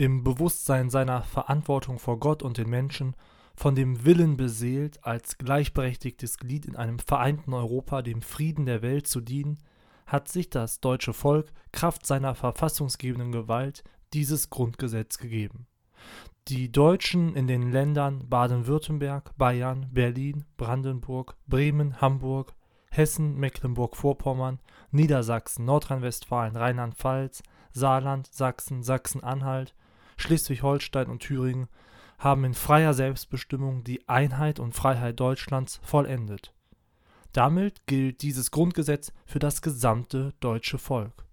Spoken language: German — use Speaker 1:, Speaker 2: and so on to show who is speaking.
Speaker 1: im Bewusstsein seiner Verantwortung vor Gott und den Menschen, von dem Willen beseelt, als gleichberechtigtes Glied in einem vereinten Europa dem Frieden der Welt zu dienen, hat sich das deutsche Volk Kraft seiner verfassungsgebenden Gewalt dieses Grundgesetz gegeben. Die Deutschen in den Ländern Baden-Württemberg, Bayern, Berlin, Brandenburg, Bremen, Hamburg, Hessen, Mecklenburg-Vorpommern, Niedersachsen, Nordrhein-Westfalen, Rheinland-Pfalz, Saarland, Sachsen, Sachsen-Anhalt, Schleswig-Holstein und Thüringen haben in freier Selbstbestimmung die Einheit und Freiheit Deutschlands vollendet. Damit gilt dieses Grundgesetz für das gesamte deutsche Volk